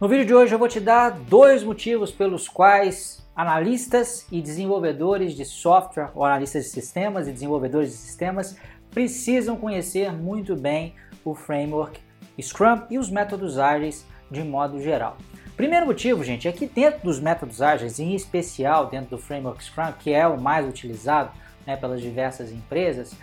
No vídeo de hoje eu vou te dar dois motivos pelos quais analistas e desenvolvedores de software, ou analistas de sistemas e desenvolvedores de sistemas, precisam conhecer muito bem o framework Scrum e os métodos ágeis de modo geral. Primeiro motivo, gente, é que dentro dos métodos ágeis, em especial dentro do framework Scrum, que é o mais utilizado né, pelas diversas empresas,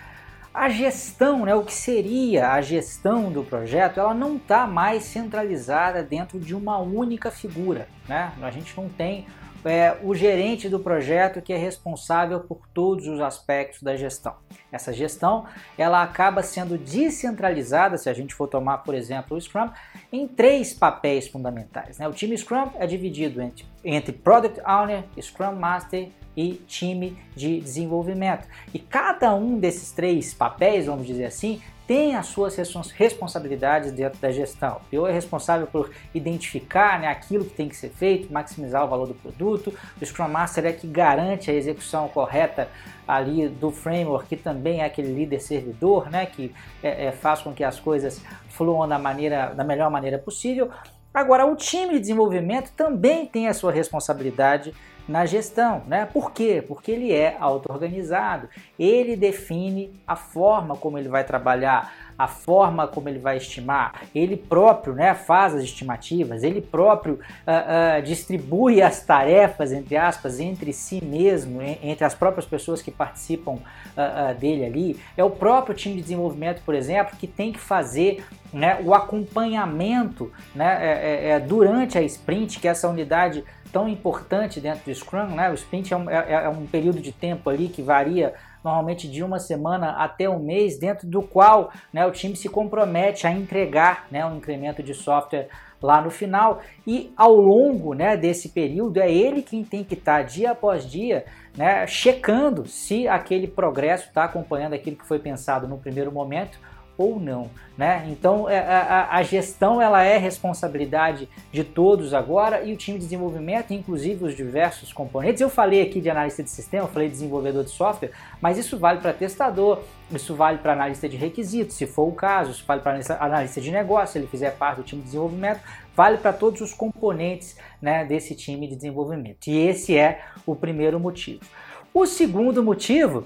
a gestão, né, o que seria a gestão do projeto, ela não está mais centralizada dentro de uma única figura. Né? A gente não tem é, o gerente do projeto que é responsável por todos os aspectos da gestão. Essa gestão ela acaba sendo descentralizada, se a gente for tomar, por exemplo, o Scrum, em três papéis fundamentais. Né? O time Scrum é dividido entre, entre Product Owner, Scrum Master e time de desenvolvimento. E cada um desses três papéis, vamos dizer assim, tem as suas responsabilidades dentro da gestão. O PO é responsável por identificar né, aquilo que tem que ser feito, maximizar o valor do produto. O Scrum Master é que garante a execução correta ali do framework, que também é aquele líder servidor, né, que é, é, faz com que as coisas fluam da, maneira, da melhor maneira possível. Agora, o time de desenvolvimento também tem a sua responsabilidade na gestão, né? Por quê? Porque ele é auto-organizado, ele define a forma como ele vai trabalhar, a forma como ele vai estimar, ele próprio né, faz as estimativas, ele próprio uh, uh, distribui as tarefas, entre aspas, entre si mesmo, entre as próprias pessoas que participam uh, dele ali. É o próprio time de desenvolvimento, por exemplo, que tem que fazer né, o acompanhamento né, é, é, é durante a sprint, que é essa unidade tão importante dentro do Scrum, né? O sprint é um, é, é um período de tempo ali que varia normalmente de uma semana até um mês, dentro do qual né, o time se compromete a entregar né, um incremento de software lá no final. E ao longo né, desse período é ele quem tem que estar tá, dia após dia né, checando se aquele progresso está acompanhando aquilo que foi pensado no primeiro momento ou não, né? Então é, a, a, gestão ela é responsabilidade de todos agora e o time de desenvolvimento, inclusive os diversos componentes. Eu falei aqui de analista de sistema, falei de desenvolvedor de software, mas isso vale para testador, isso vale para analista de requisitos, se for o caso, isso vale para analista de negócio, se ele fizer parte do time de desenvolvimento, vale para todos os componentes né, desse time de desenvolvimento. E esse é o primeiro motivo. O segundo motivo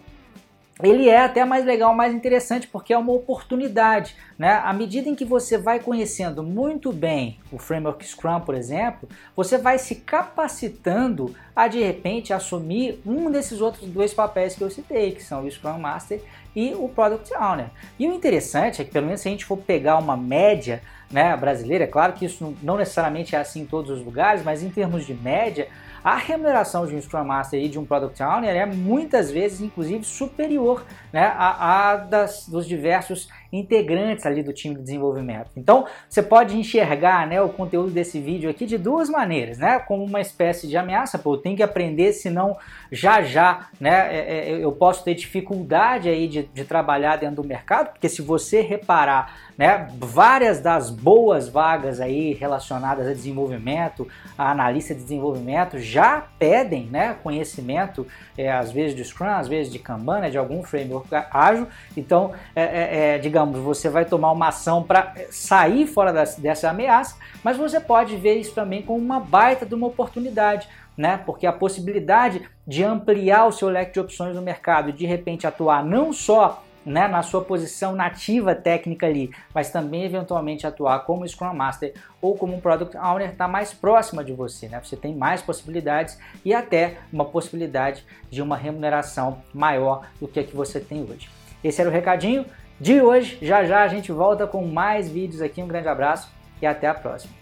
ele é até mais legal, mais interessante, porque é uma oportunidade. Né? À medida em que você vai conhecendo muito bem o framework Scrum, por exemplo, você vai se capacitando a de repente assumir um desses outros dois papéis que eu citei, que são o Scrum Master e o Product Owner. E o interessante é que, pelo menos se a gente for pegar uma média né, brasileira, é claro que isso não necessariamente é assim em todos os lugares, mas em termos de média, a remuneração de um Scrum Master e de um Product Owner é muitas vezes, inclusive, superior né, a, a das, dos diversos integrantes ali do time de desenvolvimento. Então, você pode enxergar né, o conteúdo desse vídeo aqui de duas maneiras, né? Como uma espécie de ameaça, pô, eu tenho que aprender, senão já já né, é, é, eu posso ter dificuldade aí de, de trabalhar dentro do mercado, porque se você reparar, né, várias das boas vagas aí relacionadas a desenvolvimento, a analista de desenvolvimento, já pedem né, conhecimento, é, às vezes de Scrum, às vezes de Kanban, né, de algum framework ágil. Então, é, é, é digamos, você vai tomar uma ação para sair fora dessa ameaça, mas você pode ver isso também como uma baita de uma oportunidade. Né? Porque a possibilidade de ampliar o seu leque de opções no mercado de repente atuar não só né, na sua posição nativa técnica ali, mas também eventualmente atuar como Scrum Master ou como um Product Owner está mais próxima de você, né? Você tem mais possibilidades e até uma possibilidade de uma remuneração maior do que a que você tem hoje. Esse era o recadinho de hoje. Já já a gente volta com mais vídeos aqui. Um grande abraço e até a próxima.